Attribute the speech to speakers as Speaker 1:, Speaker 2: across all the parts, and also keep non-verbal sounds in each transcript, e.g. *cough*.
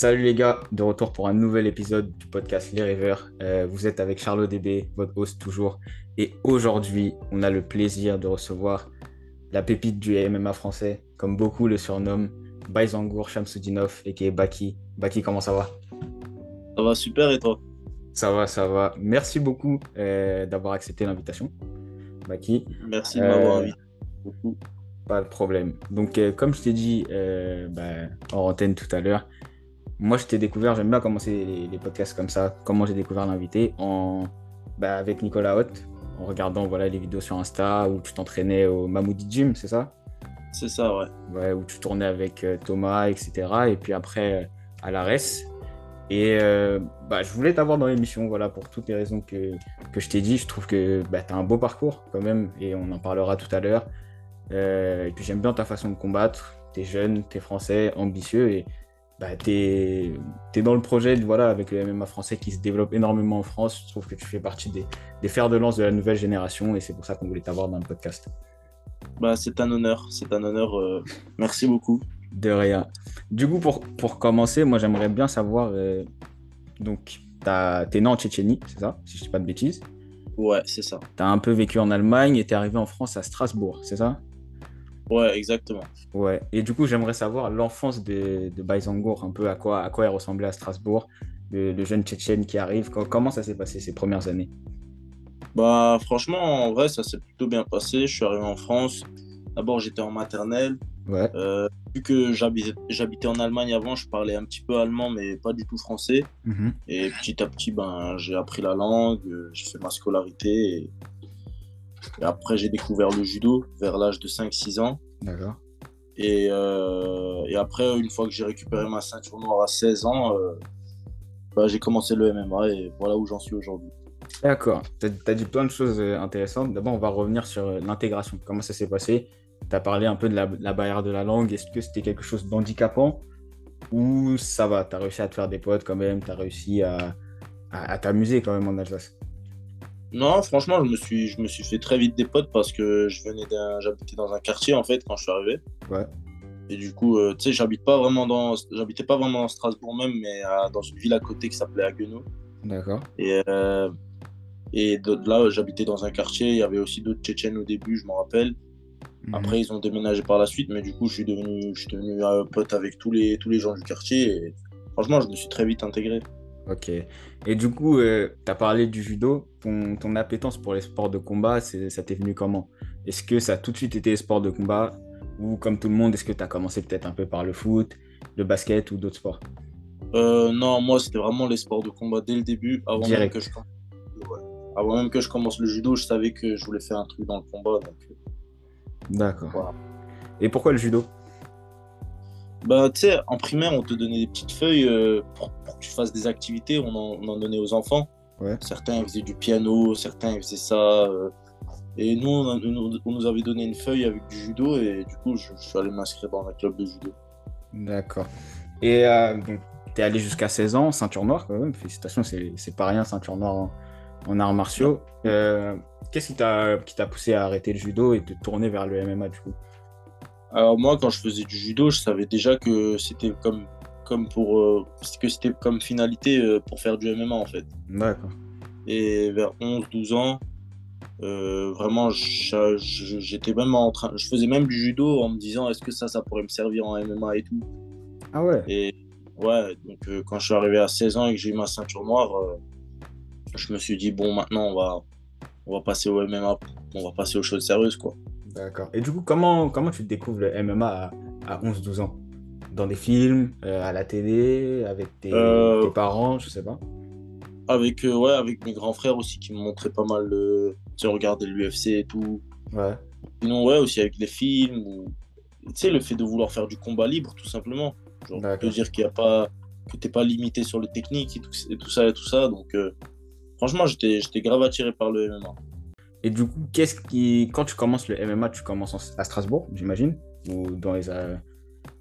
Speaker 1: Salut les gars, de retour pour un nouvel épisode du podcast Les Rêveurs. Euh, vous êtes avec Charlot DB, votre host toujours. Et aujourd'hui, on a le plaisir de recevoir la pépite du MMA français, comme beaucoup le surnomment, Baizangour Shamsudinov et qui est Baki. Baki, comment ça va?
Speaker 2: Ça va super et toi?
Speaker 1: Ça va, ça va. Merci beaucoup euh, d'avoir accepté l'invitation, Baki.
Speaker 2: Merci de m'avoir euh, invité.
Speaker 1: Pas de problème. Donc, comme je t'ai dit bah, en antenne tout à l'heure, moi, je t'ai découvert, j'aime bien commencer les, podcasts comme ça. Comment j'ai découvert l'invité en, bah, Avec Nicolas Hott, en regardant voilà, les vidéos sur Insta où tu t'entraînais au Mamoudi Gym, c'est ça?
Speaker 2: C'est ça, ouais.
Speaker 1: Ouais, où tu tournais avec euh, Thomas, etc. Et puis après, euh, à l'ARES. Et euh, bah, je voulais t'avoir dans l'émission, voilà, pour toutes les raisons que, que je t'ai dit. Je trouve que bah, tu as un beau parcours quand même, et on en parlera tout à l'heure. et puis j'aime bien ta façon de combattre. Tu es jeune, tu es français, ambitieux, et bah, tu es, dans le projet voilà, avec le MMA français qui se développe énormément en France. Je trouve que tu fais partie des, des fers de lance de la nouvelle génération et c'est pour ça qu'on voulait t'avoir dans le podcast.
Speaker 2: Bah, c'est un honneur, c'est un honneur. Euh, merci beaucoup.
Speaker 1: De rien. Du coup, pour, pour commencer, moi j'aimerais bien savoir. Euh, donc, t'es né en Tchétchénie, c'est ça Si je dis pas de bêtises?
Speaker 2: Ouais, c'est ça.
Speaker 1: Tu as un peu vécu en Allemagne et tu es arrivé en France à Strasbourg, c'est ça?
Speaker 2: Ouais, exactement.
Speaker 1: Ouais, et du coup, j'aimerais savoir l'enfance de, de Baïzangour, un peu à quoi, à quoi elle ressemblait à Strasbourg, le, jeune Tchétchène qui arrive. Comment ça s'est passé ces premières années?
Speaker 2: Bah, franchement, en vrai, ça s'est plutôt bien passé. Je suis arrivé en France. D'abord, j'étais en maternelle.
Speaker 1: Ouais.
Speaker 2: Euh, vu que j'habitais en Allemagne avant, je parlais un petit peu allemand, mais pas du tout français.
Speaker 1: Mhm.
Speaker 2: Et petit à petit, ben, j'ai appris la langue, j'ai fait ma scolarité. Et et après, j'ai découvert le judo vers l'âge de 5-6 ans.
Speaker 1: D'accord.
Speaker 2: Et, euh, et, après, une fois que j'ai récupéré ma ceinture noire à 16 ans, euh, bah, j'ai commencé le MMA et voilà où j'en suis aujourd'hui.
Speaker 1: D'accord. Tu as, dit plein de choses euh, intéressantes. D'abord, on va revenir sur l'intégration. Comment ça s'est passé? Tu as parlé un peu de la, barrière de la langue. Est-ce que c'était quelque chose d'handicapant? Ou ça va? Tu as réussi à te faire des potes quand même? Tu as réussi à, à, à t'amuser quand même en Alsace?
Speaker 2: Non, franchement, je me suis, je me suis fait très vite des potes parce que je venais d'un, j'habitais dans un quartier en fait quand je suis arrivé.
Speaker 1: Ouais.
Speaker 2: Et du coup, euh, tu sais, j'habite pas vraiment dans, j'habitais pas vraiment dans Strasbourg même, mais dans une ville à côté qui s'appelait Haguenau.
Speaker 1: D'accord.
Speaker 2: Et euh, et de, là, j'habitais dans un quartier. Il y avait aussi d'autres Tchétchènes au début, je m'en rappelle. Mhm. Après, ils ont déménagé par la suite, mais du coup, je suis devenu, je suis devenu un pote avec tous les, tous les gens du quartier. Et franchement, je me suis très vite intégré.
Speaker 1: Ok. Et du coup, euh, tu as parlé du judo. Ton, ton, appétence pour les sports de combat, ça t'est venu comment? Est-ce que ça a tout de suite été les sports de combat? Ou comme tout le monde, est-ce que tu as commencé peut-être un peu par le foot, le basket ou d'autres sports?
Speaker 2: Euh, Non, moi, c'était vraiment les sports de combat dès le début. Avant même, que je... avant même que je commence le judo, je savais que je voulais faire un truc dans le combat. Euh,
Speaker 1: D'accord. Et pourquoi le judo?
Speaker 2: Bah, tu sais, en primaire, on te donnait des petites feuilles euh, pour, que tu fasses des activités. On en, donnait aux enfants. Certains faisaient du piano, certains faisaient ça. Euh, et nous on, nous avait donné une feuille avec du judo. Et du coup, je, suis allé m'inscrire dans un club de judo.
Speaker 1: D'accord. Et euh, donc, tu es allé jusqu'à 16 ans, ceinture noire quand même. Félicitations, c'est pas rien, ceinture noire en, arts martiaux. Qu'est-ce qui t'a poussé à arrêter le judo et te tourner vers le MMA du coup?
Speaker 2: Alors moi, quand je faisais du judo, je savais déjà que c'était comme, comme pour euh, que c'était comme finalité euh, pour faire du MMA en fait.
Speaker 1: D'accord.
Speaker 2: Et vers 11-12 ans, euh, vraiment, j'étais même en train, je faisais même du judo en me disant est-ce que ça, ça pourrait me servir en MMA et tout.
Speaker 1: Ah ouais.
Speaker 2: Et ouais, donc quand je suis arrivé à 16 ans et que j'ai eu ma ceinture noire, je me suis dit bon, maintenant on va, on va passer au MMA, on va passer aux choses sérieuses quoi.
Speaker 1: D'accord. Et du coup, comment, comment tu découvres le MMA à, 11-12 ans? Dans des films, euh, à la télé, avec tes, euh, tes, parents, je sais pas?
Speaker 2: Avec, euh, ouais, avec mes grands frères aussi qui me montraient pas mal de. Tu sais, regarder l'UFC et tout.
Speaker 1: Ouais.
Speaker 2: Sinon, ouais, aussi avec des films. Ou... Tu sais, le fait de vouloir faire du combat libre, tout simplement. Genre, de dire qu'il y a pas. que t'es pas limité sur le technique et tout, et tout ça et tout ça. Donc, franchement, j'étais grave attiré par le MMA.
Speaker 1: Et du coup, qu'est-ce qui, quand tu commences le MMA, tu commences à Strasbourg, j'imagine, ou dans les, euh,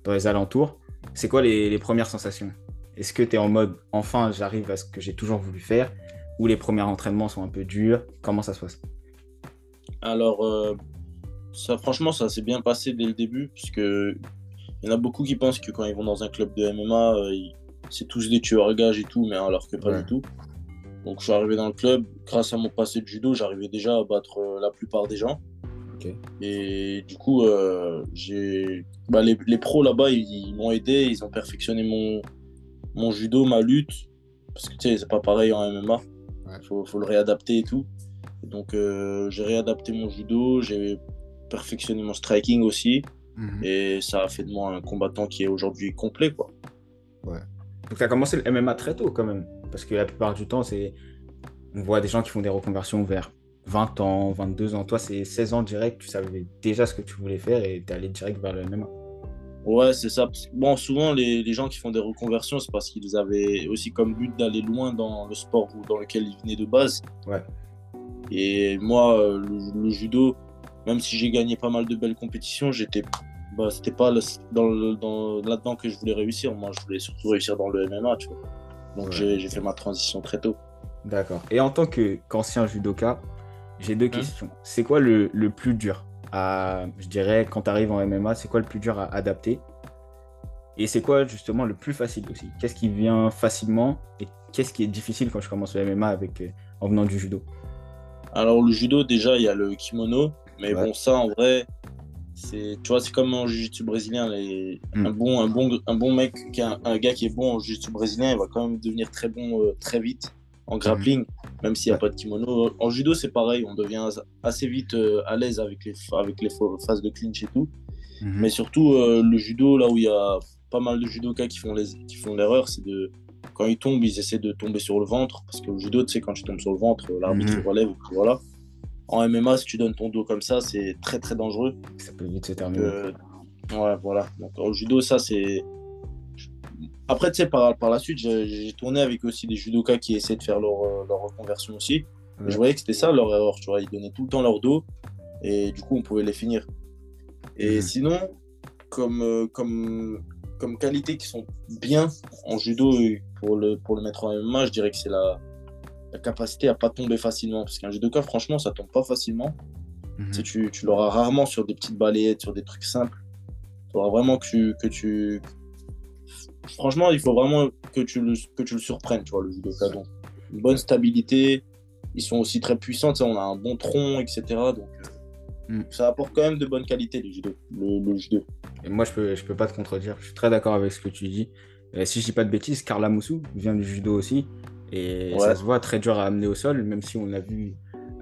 Speaker 1: dans les alentours. C'est quoi les, premières sensations? Est-ce que tu es en mode enfin j'arrive à ce que j'ai toujours voulu faire Ou les premiers entraînements sont un peu durs? Comment ça se passe?
Speaker 2: Alors, euh, ça, franchement, ça s'est bien passé dès le début, puisque il y en a beaucoup qui pensent que quand ils vont dans un club de MMA, euh, c'est tous des tueurs à gages et tout, mais alors que pas du tout. Donc je suis arrivé dans le club, grâce à mon passé de judo, j'arrivais déjà à battre euh, la plupart des gens. Et du coup, euh, j'ai bah, les, pros là-bas, ils, m'ont aidé, ils ont perfectionné mon, mon judo, ma lutte. Parce que tu sais, c'est pas pareil en MMA. Il faut, le réadapter et tout. donc euh, j'ai réadapté mon judo, j'ai perfectionné mon striking aussi. Mhm. Et ça a fait de moi un combattant qui est aujourd'hui complet. Quoi.
Speaker 1: Ouais. Donc tu as commencé le MMA très tôt quand même. Parce que la plupart du temps, c'est on voit des gens qui font des reconversions vers 20 ans, 22 ans. Toi, c'est 16 ans direct, tu savais déjà ce que tu voulais faire et tu es allé direct vers le MMA.
Speaker 2: Ouais, c'est ça. Bon, souvent, les, les, gens qui font des reconversions, c'est parce qu'ils avaient aussi comme but d'aller loin dans le sport dans lequel ils venaient de base.
Speaker 1: Ouais.
Speaker 2: Et moi, euh, le, judo, même si j'ai gagné pas mal de belles compétitions, j'étais bah, c'était pas dans, dans là-dedans que je voulais réussir. Moi, je voulais surtout réussir dans le MMA, tu vois. Donc, j'ai fait ma transition très tôt.
Speaker 1: D'accord. Et en tant qu'ancien judoka, j'ai deux hein questions. C'est quoi le, le, plus dur à, je dirais, quand tu arrives en MMA, c'est quoi le plus dur à adapter? Et c'est quoi justement le plus facile aussi? Qu'est-ce qui vient facilement et qu'est-ce qui est difficile quand je commence le MMA avec, euh, en venant du judo?
Speaker 2: Alors le judo, déjà, il y a le kimono. Mais bon, ça, en vrai, c'est tu vois, c'est comme en jiu-jitsu brésilien. Les, hmm. un, bon, un, bon, un bon mec, un, un gars qui est bon en jiu-jitsu brésilien, il va quand même devenir très bon euh, très vite en grappling, même s'il n'y a pas de kimono. En judo, c'est pareil, on devient assez vite euh, à l'aise avec les, avec les phases de clinch et tout. Mhm. Mais surtout, euh, le judo, là où il y a pas mal de judokas qui font l'erreur, c'est de quand ils tombent, ils essaient de tomber sur le ventre. Parce que le judo, tu sais, quand tu tombes sur le ventre, l'arbitre relève, voilà. En MMA, si tu donnes ton dos comme ça, c'est très très dangereux.
Speaker 1: Ça peut vite se terminer.
Speaker 2: Euh, ouais, voilà. Donc, au judo, ça, c'est après, tu sais, par, par la suite, j'ai tourné avec aussi des judokas qui essaient de faire leur, euh, leur reconversion aussi. je voyais que c'était ça leur erreur, tu vois. Ils donnaient tout le temps leur dos et du coup, on pouvait les finir. Et mhm. sinon, comme, euh, comme, comme qualité qui sont bien en judo pour le, pour le mettre en MMA, je dirais que c'est la, la capacité à pas tomber facilement. Parce qu'un judoka, franchement, ça tombe pas facilement. Mhm. Tu, tu l'auras rarement sur des petites balayettes, sur des trucs simples. Tu auras vraiment que tu, que tu, franchement, il faut vraiment que tu le, que tu le surprennes, tu vois, le judoka. Donc, une bonne stabilité. Ils sont aussi très puissants, on a un bon tronc, etc. Donc, euh, hmm. ça apporte quand même de bonnes qualités, le judo. Le, judo.
Speaker 1: Et moi, je peux, je peux pas te contredire. Je suis très d'accord avec ce que tu dis. Euh, si je dis pas de bêtises, Carla Moussou vient du judo aussi. Et ça se voit très dur à amener au sol, même si on a vu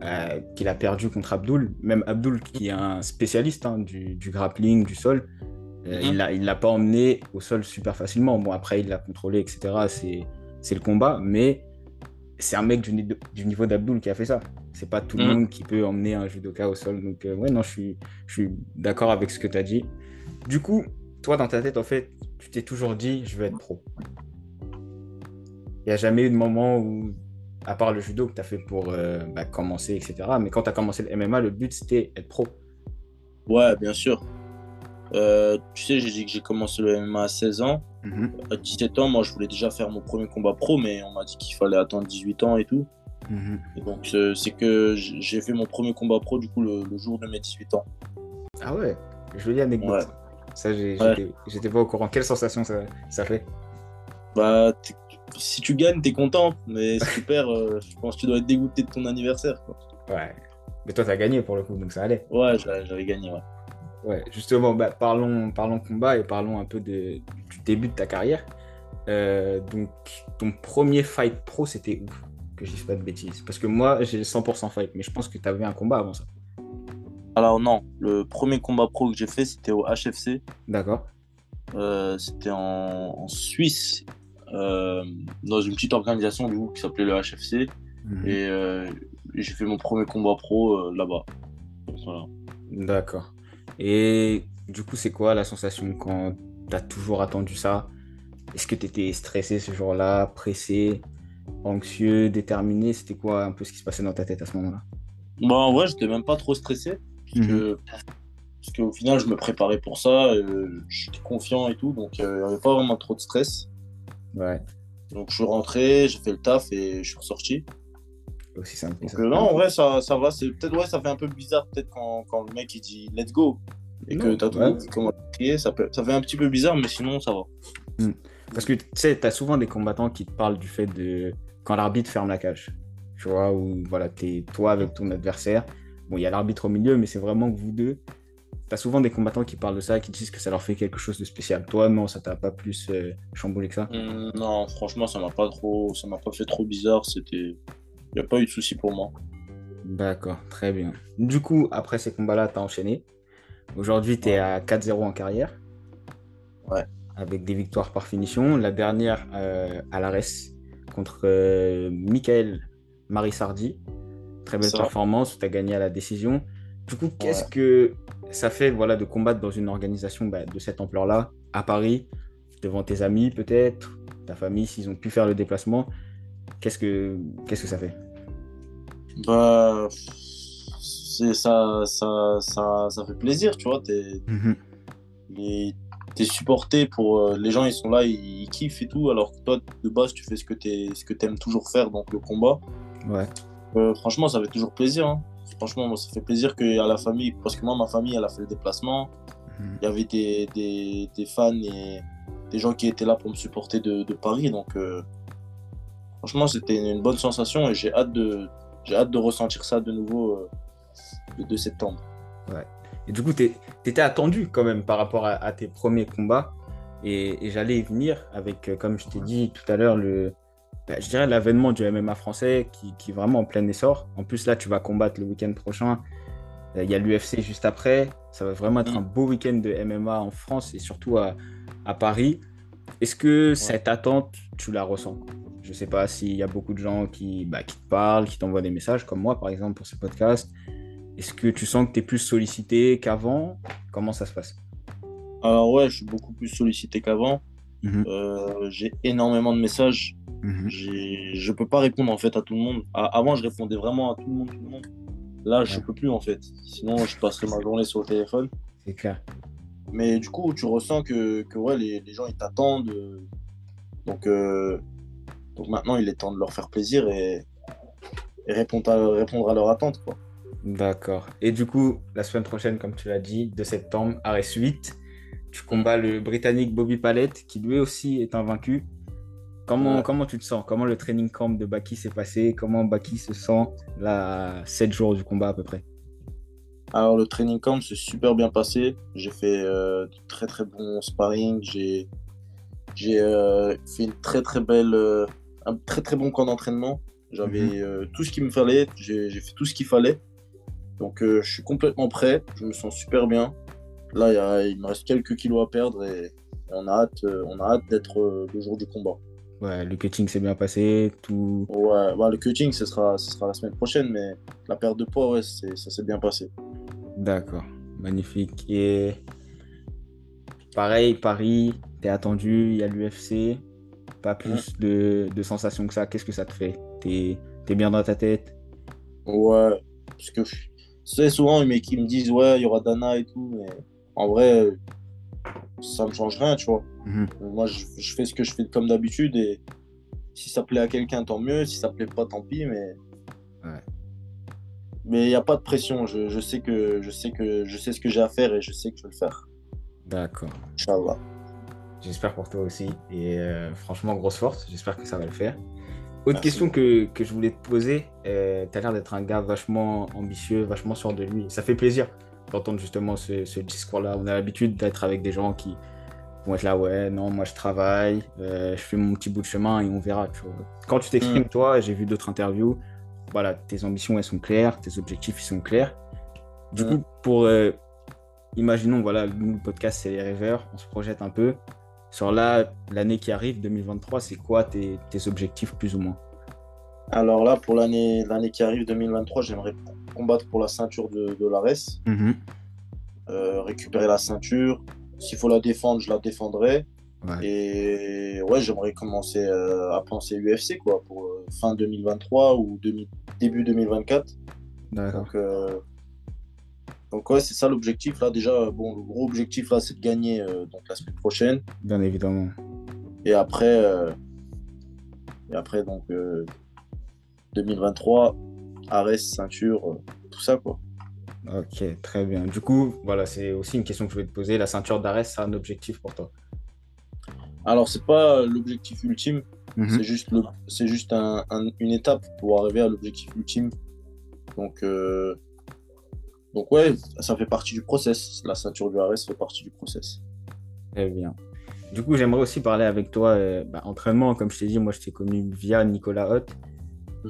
Speaker 1: euh, qu'il a perdu contre Abdul. Même Abdul, qui est un spécialiste hein, du, du, grappling, du sol, euh, il ne l'a pas emmené au sol super facilement. Bon, après, il l'a contrôlé, etc. C'est le combat, mais c'est un mec du, niveau d'Abdul qui a fait ça. C'est pas tout le mm. monde qui peut emmener un judoka au sol. Donc, euh, ouais, non, je suis, je suis d'accord avec ce que tu as dit. Du coup, toi, dans ta tête, en fait, tu t'es toujours dit, je veux être pro. Il n'y a jamais eu de moment où, à part le judo que tu as fait pour euh, bah, commencer, etc. Mais quand tu as commencé le MMA, le but, c'était être pro.
Speaker 2: Ouais, bien sûr. Euh, tu sais, j'ai dit que j'ai commencé le MMA à 16 ans. Mhm. À 17 ans, moi, je voulais déjà faire mon premier combat pro, mais on m'a dit qu'il fallait attendre 18 ans et tout. Mhm. Et donc, c'est que j'ai fait mon premier combat pro, du coup, le, jour de mes 18 ans.
Speaker 1: Ah ouais, jolie anecdote. Ouais. Ça, j'étais pas au courant. Quelle sensation ça, ça fait?
Speaker 2: Bah, si tu gagnes, t'es content, mais si tu perds, euh, je pense que tu dois être dégoûté de ton anniversaire. Quoi.
Speaker 1: Ouais. Mais toi, t'as gagné pour le coup, donc ça allait.
Speaker 2: Ouais, j'avais gagné, ouais.
Speaker 1: Ouais, justement, bah, parlons, parlons combat et parlons un peu de, du début de ta carrière. Euh, donc, ton premier fight pro, c'était où? Que je dise pas de bêtises. Parce que moi, j'ai 100% fight, mais je pense que tu avais un combat avant ça.
Speaker 2: Alors, non, le premier combat pro que j'ai fait, c'était au HFC.
Speaker 1: D'accord.
Speaker 2: Euh, c'était en, Suisse, euh, dans une petite organisation du coup, qui s'appelait le HFC. Mhm. Et j'ai fait mon premier combat pro là-bas. Voilà.
Speaker 1: D'accord. Et du coup, c'est quoi la sensation quand tu as toujours attendu ça? Est-ce que tu étais stressé ce jour-là, pressé, anxieux, déterminé? C'était quoi un peu ce qui se passait dans ta tête à ce moment-là?
Speaker 2: Bah, En vrai, j'étais même pas trop stressé. Parce mhm. qu'au final, je me préparais pour ça, euh, j'étais confiant et tout, donc euh, il n'y avait pas vraiment trop de stress.
Speaker 1: Ouais.
Speaker 2: Donc je suis rentré, j'ai fait le taf et je suis ressorti.
Speaker 1: Aussi simple.
Speaker 2: Donc, euh, non, en vrai, ça, ça va. C'est peut-être ouais, ça fait un peu bizarre peut-être quand, quand, le mec il dit let's go et que t'as tout le monde qui commence à crier. Ça, ça fait un petit peu bizarre, mais sinon ça va.
Speaker 1: Hmm. Parce que tu sais, tu as souvent des combattants qui te parlent du fait de quand l'arbitre ferme la cage. Tu vois, où voilà, tu es toi avec ton adversaire. Bon, il y a l'arbitre au milieu, mais c'est vraiment que vous deux. Tu as souvent des combattants qui parlent de ça, qui disent que ça leur fait quelque chose de spécial. Toi, non, ça t'a pas plus euh, chamboulé que ça?
Speaker 2: Mmh, Non, franchement, ça m'a pas trop, ça m'a pas fait trop bizarre. C'était, il n'y a pas eu de souci pour moi.
Speaker 1: D'accord, très bien. Du coup, après ces combats-là, tu as enchaîné. Aujourd'hui, tu es à 4-0 en carrière.
Speaker 2: Ouais.
Speaker 1: Avec des victoires par finition. La dernière euh, à l'ARES contre euh, Michael Marissardi. Très belle performance, tu as gagné à la décision. Du coup, qu'est-ce que ça fait voilà, de combattre dans une organisation bah, de cette ampleur-là, à Paris, devant tes amis peut-être, ta famille, s'ils ont pu faire le déplacement Qu'est-ce que, qu'est-ce que ça fait?
Speaker 2: Bah, ça, ça, ça, ça, fait plaisir, tu vois. T'es mhm. es supporté pour. Euh, les gens, ils sont là, ils, kiffent et tout, alors que toi, de base, tu fais ce que tu aimes toujours faire, donc le combat.
Speaker 1: Ouais.
Speaker 2: Euh, franchement, ça fait toujours plaisir. Hein. Franchement, moi, ça fait plaisir qu'il y a la famille, parce que moi, ma famille, elle a fait le déplacement. Mhm. Il y avait des, des, des, fans et des gens qui étaient là pour me supporter de, de Paris, donc. Euh, franchement, c'était une bonne sensation et j'ai hâte de, j'ai hâte de ressentir ça de nouveau euh, le 2 septembre.
Speaker 1: Ouais. Et du coup, tu étais attendu quand même par rapport à, tes premiers combats. Et, j'allais y venir avec, euh, comme je t'ai dit tout à l'heure, le, bah, je dirais l'avènement du MMA français qui, qui, est vraiment en plein essor. En plus, là, tu vas combattre le week-end prochain. Euh, il y a l'UFC juste après. Ça va vraiment être mm. un beau week-end de MMA en France et surtout à, à Paris. Est-ce que cette attente, tu la ressens? Je ne sais pas s'il y a beaucoup de gens qui, bah, qui te parlent, qui t'envoient des messages, comme moi par exemple pour ce podcast. Est-ce que tu sens que tu es plus sollicité qu'avant? Comment ça se passe?
Speaker 2: Alors ouais, je suis beaucoup plus sollicité qu'avant. Mhm. Euh, j'ai énormément de messages. Mhm. Je peux pas répondre en fait à tout le monde. avant, je répondais vraiment à tout le monde. Tout le monde. Là, je ne peux plus en fait. Sinon, je passerai ma journée sur le téléphone.
Speaker 1: C'est clair.
Speaker 2: Mais du coup, tu ressens que, que ouais, les, les gens ils t'attendent. Donc, euh, donc maintenant, il est temps de leur faire plaisir et, répondre, à, répondre à leur attente.
Speaker 1: D'accord. Et du coup, la semaine prochaine, comme tu l'as dit, de septembre, à 8, tu combats le Britannique Bobby Palette, qui lui aussi est invaincu. Comment, comment tu te sens? Comment le training camp de Baki s'est passé? Comment Baki se sent là, 7 jours du combat à peu près?
Speaker 2: Alors, le training camp s'est super bien passé. J'ai fait euh, de très très bons sparring. J'ai j'ai euh, fait une très très belle euh, un très très bon camp d'entraînement. J'avais mhm. euh, tout ce qu'il me fallait, j'ai fait tout ce qu'il fallait. Donc je suis complètement prêt, je me sens super bien. Là, il me reste quelques kilos à perdre et on a hâte, euh, on a hâte d'être le jour du combat.
Speaker 1: Ouais, le cutting s'est bien passé, tout.
Speaker 2: Ouais, bah, le cutting, ce sera, ce sera la semaine prochaine, mais la perte de poids, ouais, ça s'est bien passé.
Speaker 1: D'accord, magnifique. Et pareil, Paris, t'es attendu, il y a l'UFC pas plus de, de, sensations que ça. Qu'est-ce que ça te fait? T'es es bien dans ta tête?
Speaker 2: Ouais, parce que c'est souvent ils me disent ouais, il y aura Dana et tout, mais en vrai, ça me change rien, tu vois. Mhm. Moi, je, je, fais ce que je fais comme d'habitude et si ça plaît à quelqu'un, tant mieux. Si ça plaît pas, tant pis, mais.
Speaker 1: Ouais.
Speaker 2: Mais il n'y a pas de pression. Je, je, sais que, je, sais que, je sais ce que j'ai à faire et je sais que je vais le faire.
Speaker 1: D'accord.
Speaker 2: Inch'Allah.
Speaker 1: J'espère pour toi aussi. Et euh, franchement, grosse force. J'espère que ça va le faire. Autre question que, que, je voulais te poser. Euh, tu as l'air d'être un gars vachement ambitieux, vachement sûr de lui. Ça fait plaisir d'entendre justement ce, ce discours-là. On a l'habitude d'être avec des gens qui vont être là, ouais, non, moi je travaille, euh, je fais mon petit bout de chemin et on verra. Quand tu t'exprimes, mm. toi, j'ai vu d'autres interviews, voilà, tes ambitions, elles sont claires, tes objectifs, ils sont clairs. Du mm. coup, pour, imaginons, voilà, nous, le podcast, c'est les rêveurs, on se projette un peu. Sur là, l'année qui arrive, 2023, c'est quoi tes, objectifs plus ou moins?
Speaker 2: Alors là, pour l'année qui arrive, 2023, j'aimerais combattre pour la ceinture de, de l'ARES. Mhm. Euh, récupérer la ceinture. S'il faut la défendre, je la défendrai. Et ouais, j'aimerais commencer euh, à penser UFC quoi, pour euh, fin 2023 ou début 2024.
Speaker 1: D'accord.
Speaker 2: Donc ouais, c'est ça l'objectif là. Déjà, bon, le gros objectif là, c'est de gagner donc la semaine prochaine.
Speaker 1: Bien évidemment.
Speaker 2: Et après, et après donc 2023, euh, Ares, ceinture, tout ça quoi.
Speaker 1: Ok, très bien. Du coup, voilà, c'est aussi une question que je voulais te poser. La ceinture d'Ares, c'est un objectif pour toi?
Speaker 2: Alors, c'est pas l'objectif ultime, mhm. c'est juste, le, c'est juste un, une étape pour arriver à l'objectif ultime. Donc, euh, donc, ouais, ça fait partie du process. La ceinture du fait partie du process.
Speaker 1: Très bien. Du coup, j'aimerais aussi parler avec toi, euh, bah, entraînement, comme je t'ai dit, moi je t'ai connu via Nicolas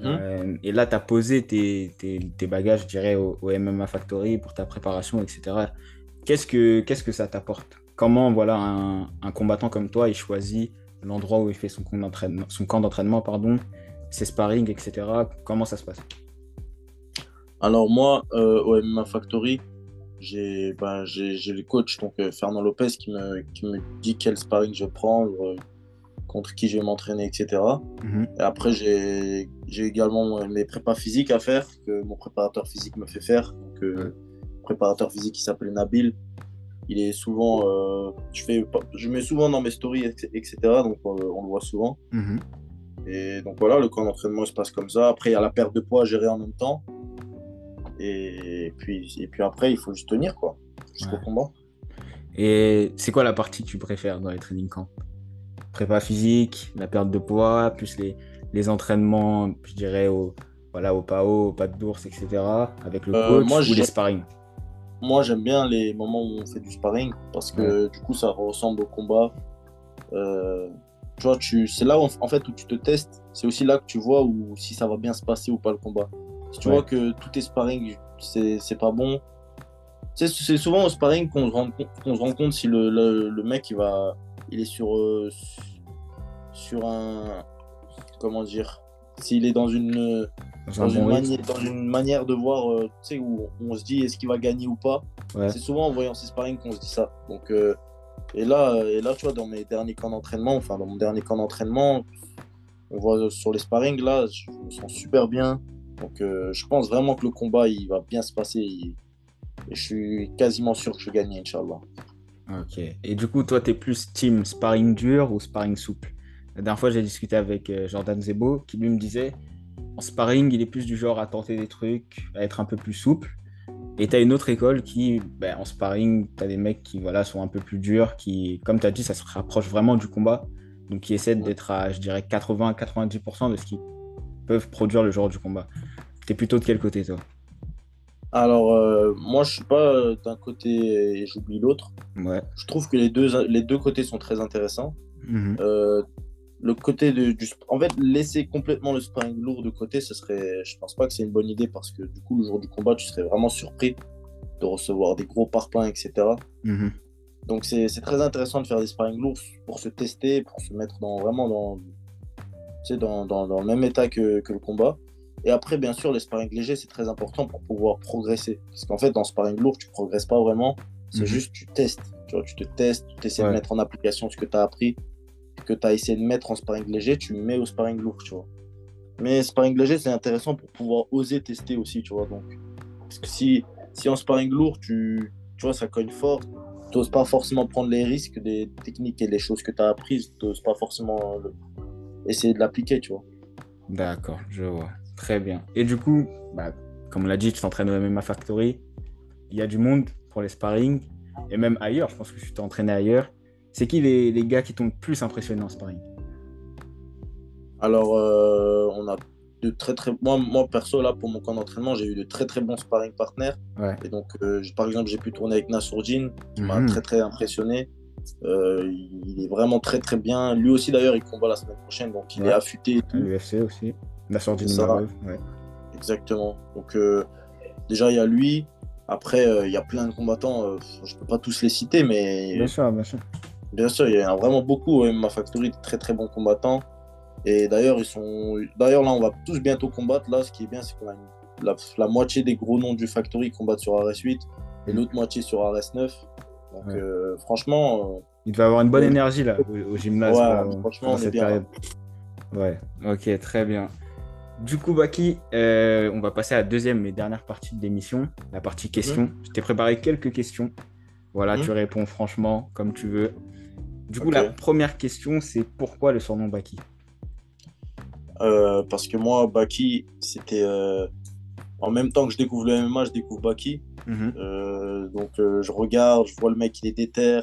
Speaker 1: Mhm. Euh, et là, tu as posé tes, tes, bagages, je dirais, au, MMA Factory pour ta préparation, etc. Qu'est-ce que, qu'est-ce que ça t'apporte? Comment voilà, un, un, combattant comme toi, il choisit l'endroit où il fait son camp d'entraînement, son camp d'entraînement pardon, ses sparring, etc. Comment ça se passe?
Speaker 2: Alors moi, euh, au MMA Factory, j'ai ben, le coach, donc euh, Fernand Lopez, qui me, qui me dit quel sparring je prends, contre qui je vais m'entraîner, etc. Mhm. Et après, j'ai également mes prépas physiques à faire, que mon préparateur physique me fait faire. Donc, euh, préparateur physique qui s'appelle Nabil. Il est souvent, euh, je, fais, je mets souvent dans mes stories, etc. Donc, on, le voit souvent. Mhm. Et donc voilà, le camp d'entraînement se passe comme ça. Après, il y a la perte de poids à gérer en même temps. Et puis, et puis après, il faut juste tenir, quoi, jusqu'au combat.
Speaker 1: Et c'est quoi la partie que tu préfères dans les training camps? Prépa physique, la perte de poids, plus les, les entraînements, je dirais, au, voilà, au PAO, au pas d'ours, etc. Avec le euh, coach ou les sparring
Speaker 2: Moi, j'aime bien les moments où on fait du sparring parce que du coup, ça ressemble au combat. Euh, tu vois, tu, c'est là où, en fait où tu te testes. C'est aussi là que tu vois où, si ça va bien se passer ou pas le combat. Si tu vois que tout est sparring, c'est pas bon. C'est souvent au sparring qu'on se, rend, se rend compte si le, le, mec il, va, il est sur, euh, sur un. Comment dire S'il est dans une, dans, une, manière, dans une manière de voir euh, tu sais, où on se dit est-ce qu'il va gagner ou pas? C'est souvent en voyant ses sparring qu'on se dit ça. Donc, euh, et, là, et là, tu vois, dans mes derniers camps d'entraînement, enfin, dans mon dernier camp d'entraînement, on voit sur les sparring, là, je me sens super bien. Donc euh, je pense vraiment que le combat il va bien se passer et, je suis quasiment sûr que je vais gagner, Inch'Allah.
Speaker 1: Ok. Et du coup, toi, tu es plus team sparring dur ou sparring souple? La dernière fois, j'ai discuté avec euh, Jordan Zebo qui lui me disait en sparring, il est plus du genre à tenter des trucs, à être un peu plus souple. Et tu as une autre école qui, ben, en sparring, tu as des mecs qui voilà, sont un peu plus durs, qui, comme tu as dit, ça se rapproche vraiment du combat. Donc qui essaient d'être à, je dirais, 80-90% de ce qu'ils peuvent produire le jour du combat. Tu es plutôt de quel côté, toi?
Speaker 2: Alors, euh, moi, je suis pas euh, d'un côté et j'oublie l'autre.
Speaker 1: Ouais.
Speaker 2: Je trouve que les deux, les deux côtés sont très intéressants. Mhm. Euh, le côté de, du. En fait, laisser complètement le sparring lourd de côté, ce serait. Je pense pas que c'est une bonne idée parce que du coup, le jour du combat, tu serais vraiment surpris de recevoir des gros parpaings, etc. Mhm. Donc, c'est très intéressant de faire des sparring lourds pour se tester, pour se mettre dans, vraiment dans, dans, dans, dans, le même état que, que, le combat. Et après, bien sûr, les sparring légers, c'est très important pour pouvoir progresser. Parce qu'en fait, dans sparring lourd, tu progresses pas vraiment. C'est mhm. juste, tu testes. Tu, vois, tu te testes, tu essaies de mettre en application ce que tu as appris, que tu as essayé de mettre en sparring léger, tu mets au sparring lourd, tu vois. Mais sparring léger, c'est intéressant pour pouvoir oser tester aussi, tu vois. Donc, parce que si, si en sparring lourd, tu, tu vois, ça cogne fort, tu n'oses pas forcément prendre les risques des techniques et des choses que tu as apprises, tu n'oses pas forcément essayer de l'appliquer, tu vois.
Speaker 1: D'accord, je vois. Très bien. Et du coup, bah, comme on l'a dit, tu t'entraînes au MMA Factory. Il y a du monde pour les sparring. Et même ailleurs, je pense que tu t'es entraîné ailleurs. C'est qui les, les, gars qui t'ont le plus impressionné en sparring?
Speaker 2: Alors, euh, on a de très très. Moi, moi perso, là, pour mon camp d'entraînement, j'ai eu de très très bons sparring partners. Et donc, euh, par exemple, j'ai pu tourner avec Nassourdine, qui m'a mhm. très très impressionné. Euh, il est vraiment très très bien. Lui aussi, d'ailleurs, il combat la semaine prochaine, donc il est affûté.
Speaker 1: L'UFC aussi. La sortie
Speaker 2: ouais. Exactement. Donc, euh, déjà, il y a lui. Après, euh, il y a plein de combattants. Je peux pas tous les citer, mais.
Speaker 1: Bien sûr, bien sûr.
Speaker 2: Bien sûr, il y a vraiment beaucoup. Ma Factory, de très très bons combattants. Et d'ailleurs, ils sont. D'ailleurs, là, on va tous bientôt combattre. Là, ce qui est bien, c'est qu'on a la, moitié des gros noms du Factory combattent sur RS8 et l'autre moitié sur RS9. Donc, franchement.
Speaker 1: il va avoir une bonne énergie là au, gymnase.
Speaker 2: Ouais, franchement, on est bien.
Speaker 1: Ouais, ok, très bien. Du coup, Baki, euh, on va passer à la deuxième et dernière partie de l'émission, la partie questions. Mhm. Je t'ai préparé quelques questions. Voilà, tu mhm. réponds franchement comme tu veux. Du coup, la première question, c'est pourquoi le surnom Baki?
Speaker 2: Euh, Parce que moi, Baki, c'était. Euh, en même temps que je découvre le MMA, je découvre Baki. Mhm. donc, je regarde, je vois le mec, il est déter,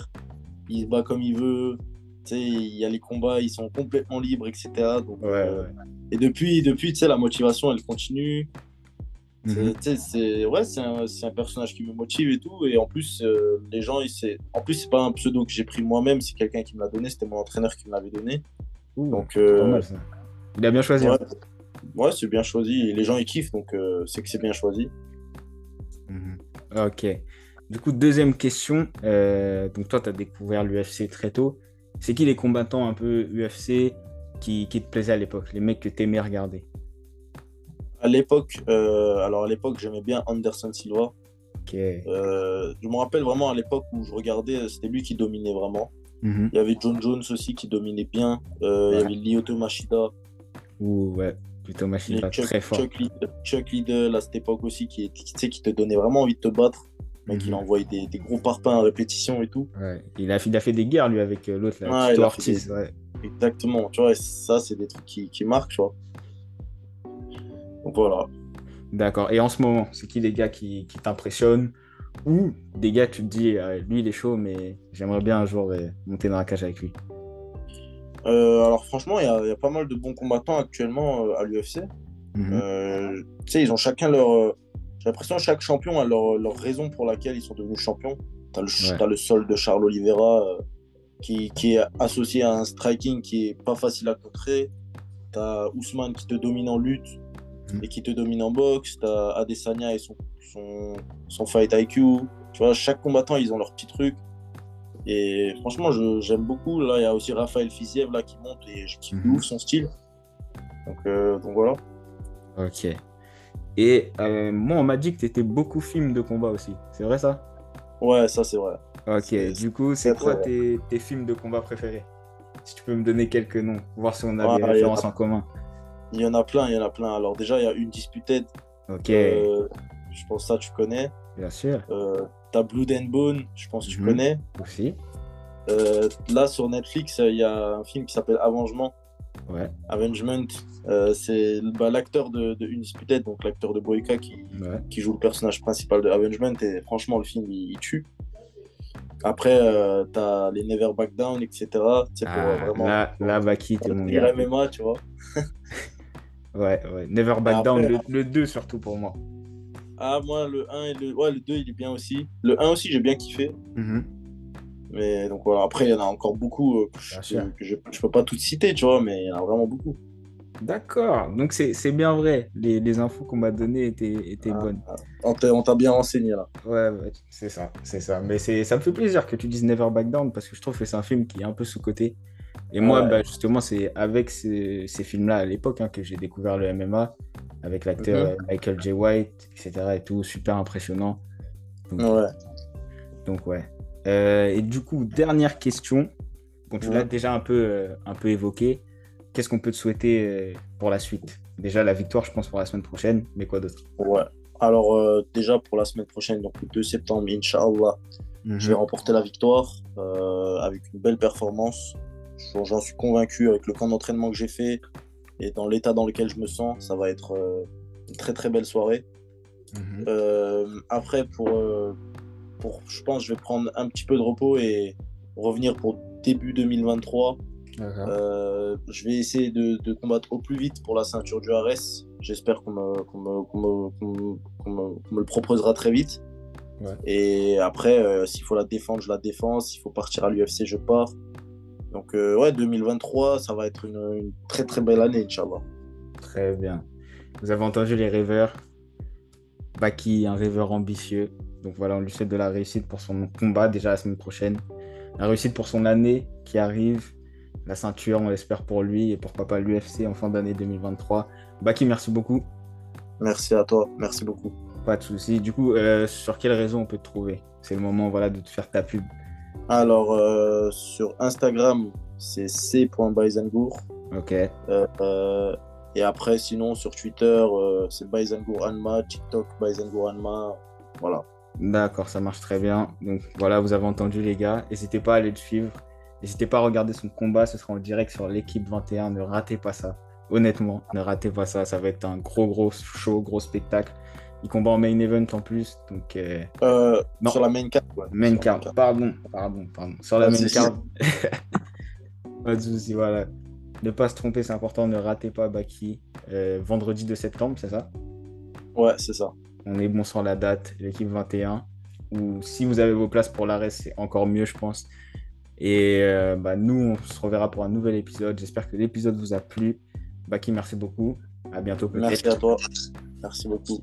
Speaker 2: il se bat comme il veut. il y a les combats, ils sont complètement libres, etc. Et depuis, depuis la motivation, elle continue. Mhm. C'est ouais, un, un, personnage qui me motive et tout. Et en plus, euh, les gens, il en plus, c'est pas un pseudo que j'ai pris moi-même, c'est quelqu'un qui me l'a donné. C'était mon entraîneur qui me l'avait donné.
Speaker 1: donc, euh, il a bien choisi.
Speaker 2: Hein. Ouais, c'est bien choisi. Et les gens, ils kiffent, donc euh, c'est que c'est bien choisi.
Speaker 1: Mhm. Ok. Du coup, deuxième question. donc, toi, tu as découvert l'UFC très tôt. C'est qui les combattants un peu UFC qui, qui te plaisaient à l'époque Les mecs que tu aimais regarder?
Speaker 2: À l'époque, euh, alors à l'époque, j'aimais bien Anderson Silva. Euh, je me rappelle vraiment à l'époque où je regardais, c'était lui qui dominait vraiment. Mhm. Il y avait John Jones aussi qui dominait bien. Euh, il y avait Lyoto Machida.
Speaker 1: Ouh, ouais, Lyoto Machida, très fort.
Speaker 2: Chuck, Liddell à cette époque aussi qui, qui, qui te donnait vraiment envie de te battre. Donc il a mhm. envoyé des, des, gros parpaings à répétition et tout.
Speaker 1: Ouais. Il, a, il a fait des guerres lui avec l'autre,
Speaker 2: là, Ortiz. Exactement, tu vois, ça c'est des trucs qui, qui marquent, tu vois. Donc voilà.
Speaker 1: D'accord. Et en ce moment, c'est qui les gars qui, qui t'impressionnent? Ou des gars, tu te dis, euh, lui, il est chaud, mais j'aimerais bien un jour euh, monter dans la cage avec lui
Speaker 2: euh, Alors franchement, il y, y, a pas mal de bons combattants actuellement à l'UFC. Mhm. tu sais, ils ont chacun leur... J'ai l'impression que chaque champion a leur, leur, raison pour laquelle ils sont devenus champions. Tu as, as, le sol de Charles Oliveira qui, qui, est associé à un striking qui est pas facile à contrer. Tu as Ousmane qui te domine en lutte et qui te domine en boxe. Tu as Adesanya et son, son, son, fight IQ. Tu vois, chaque combattant, ils ont leur petit truc. Et franchement, j'aime beaucoup. Là, il y a aussi Raphaël Fiziev là, qui monte et je kiffe mm son style. Donc, euh, donc, voilà.
Speaker 1: Ok. Et euh, moi, on m'a dit que tu étais beaucoup film de combat aussi. C'est vrai ça?
Speaker 2: Ouais, ça c'est vrai.
Speaker 1: Ok, du coup, c'est quoi tes, tes, films de combat préférés? Si tu peux me donner quelques noms, voir si on a des références en commun.
Speaker 2: Il y en a plein, il y en a plein. Alors déjà, il y a une Disputed.
Speaker 1: Ok. Euh,
Speaker 2: je pense que ça, tu connais.
Speaker 1: Bien sûr.
Speaker 2: Euh, T'as Blood and Bone, je pense que tu mhm. connais.
Speaker 1: Aussi.
Speaker 2: Euh, là, sur Netflix, il y a un film qui s'appelle Avengement.
Speaker 1: Ouais.
Speaker 2: Avengement. C'est bah, l'acteur de, de Undisputed, donc l'acteur de Boyka qui, qui joue le personnage principal de Avengement. Et franchement, le film, il, tue. Après, euh, t'as les Never Back Down, etc.
Speaker 1: Ah, vraiment, là, là, Baki, t'es mon gars.
Speaker 2: MMA, tu vois. *laughs*
Speaker 1: Ouais, ouais. Never Back Down, le, 2 surtout pour moi.
Speaker 2: Ah, moi, le 1 et le. Ouais, le 2, il est bien aussi. Le 1 aussi, j'ai bien kiffé. Mm-hmm. Mais donc voilà, après, il y en a encore beaucoup euh, que, je, je, peux pas toutes citer, tu vois, mais il y en a vraiment beaucoup.
Speaker 1: D'accord, donc c'est bien vrai. Les, les infos qu'on m'a données étaient, étaient ah, bonnes. Ah.
Speaker 2: On t'a bien renseigné là.
Speaker 1: Ouais, ouais c'est ça, c'est ça. Mais ça me fait plaisir que tu dises Never Back Down parce que je trouve que c'est un film qui est un peu sous-côté. Et moi, bah, justement, c'est avec ces, films-là à l'époque hein, que j'ai découvert le MMA, avec l'acteur mhm. Michael J. White, etc. et tout, super impressionnant.
Speaker 2: Donc, ouais.
Speaker 1: Donc, ouais. Euh, et du coup, dernière question. Bon, tu l'as déjà un peu, euh, un peu évoqué. Qu'est-ce qu'on peut te souhaiter euh, pour la suite? Déjà, la victoire, je pense, pour la semaine prochaine, mais quoi d'autre?
Speaker 2: Ouais. Alors, déjà, pour la semaine prochaine, donc le 2 septembre, Inch'Allah, je vais mhm. remporter la victoire avec une belle performance. J'en suis convaincu avec le camp d'entraînement que j'ai fait et dans l'état dans lequel je me sens, ça va être euh, une très très belle soirée. Mhm. Euh, après, pour, euh, pour, je pense, je vais prendre un petit peu de repos et revenir pour début 2023. je vais essayer de, combattre au plus vite pour la ceinture du RS. J'espère qu'on me, me, le proposera très vite. Et après, s'il faut la défendre, je la défends. S'il faut partir à l'UFC, je pars. Donc, euh, ouais, 2023, ça va être une, très très belle année, Inch'Allah.
Speaker 1: Très bien. Vous avez entendu les rêveurs. Baki, un rêveur ambitieux. Donc voilà, on lui souhaite de la réussite pour son combat déjà la semaine prochaine. La réussite pour son année qui arrive. La ceinture, on l'espère pour lui et pourquoi pas l'UFC en fin d'année 2023. Baki, merci beaucoup.
Speaker 2: Merci à toi, merci beaucoup.
Speaker 1: Pas de souci. Du coup, euh, sur quelle raison on peut te trouver? C'est le moment voilà, de te faire ta pub.
Speaker 2: Alors, euh, sur Instagram, c'est c.baizengour.
Speaker 1: Ok.
Speaker 2: Euh, euh, et après, sinon, sur Twitter, c'est Baizengour Anma, TikTok Baizengour Anma. Voilà.
Speaker 1: D'accord, ça marche très bien. Donc voilà, vous avez entendu les gars. N'hésitez pas à aller le suivre. N'hésitez pas à regarder son combat. Ce sera en direct sur l'équipe 21. Ne ratez pas ça. Honnêtement, ne ratez pas ça. Ça va être un gros, gros show, gros spectacle. Il combat en main event en plus. Donc,
Speaker 2: euh... Euh, Sur la main card.
Speaker 1: Main card. Pardon, pardon, pardon. Sur la main card. Pas de soucis, *laughs* voilà. Ne pas se tromper, c'est important. Ne ratez pas Baki. Euh, vendredi de septembre, c'est ça?
Speaker 2: Ouais, c'est ça.
Speaker 1: On est bon sur la date, l'équipe 21. Ou si vous avez vos places pour l'arrêt, c'est encore mieux, je pense. Et euh, bah, nous, on se reverra pour un nouvel épisode. J'espère que l'épisode vous a plu. Baki, merci beaucoup. À bientôt
Speaker 2: Merci à toi. Merci beaucoup.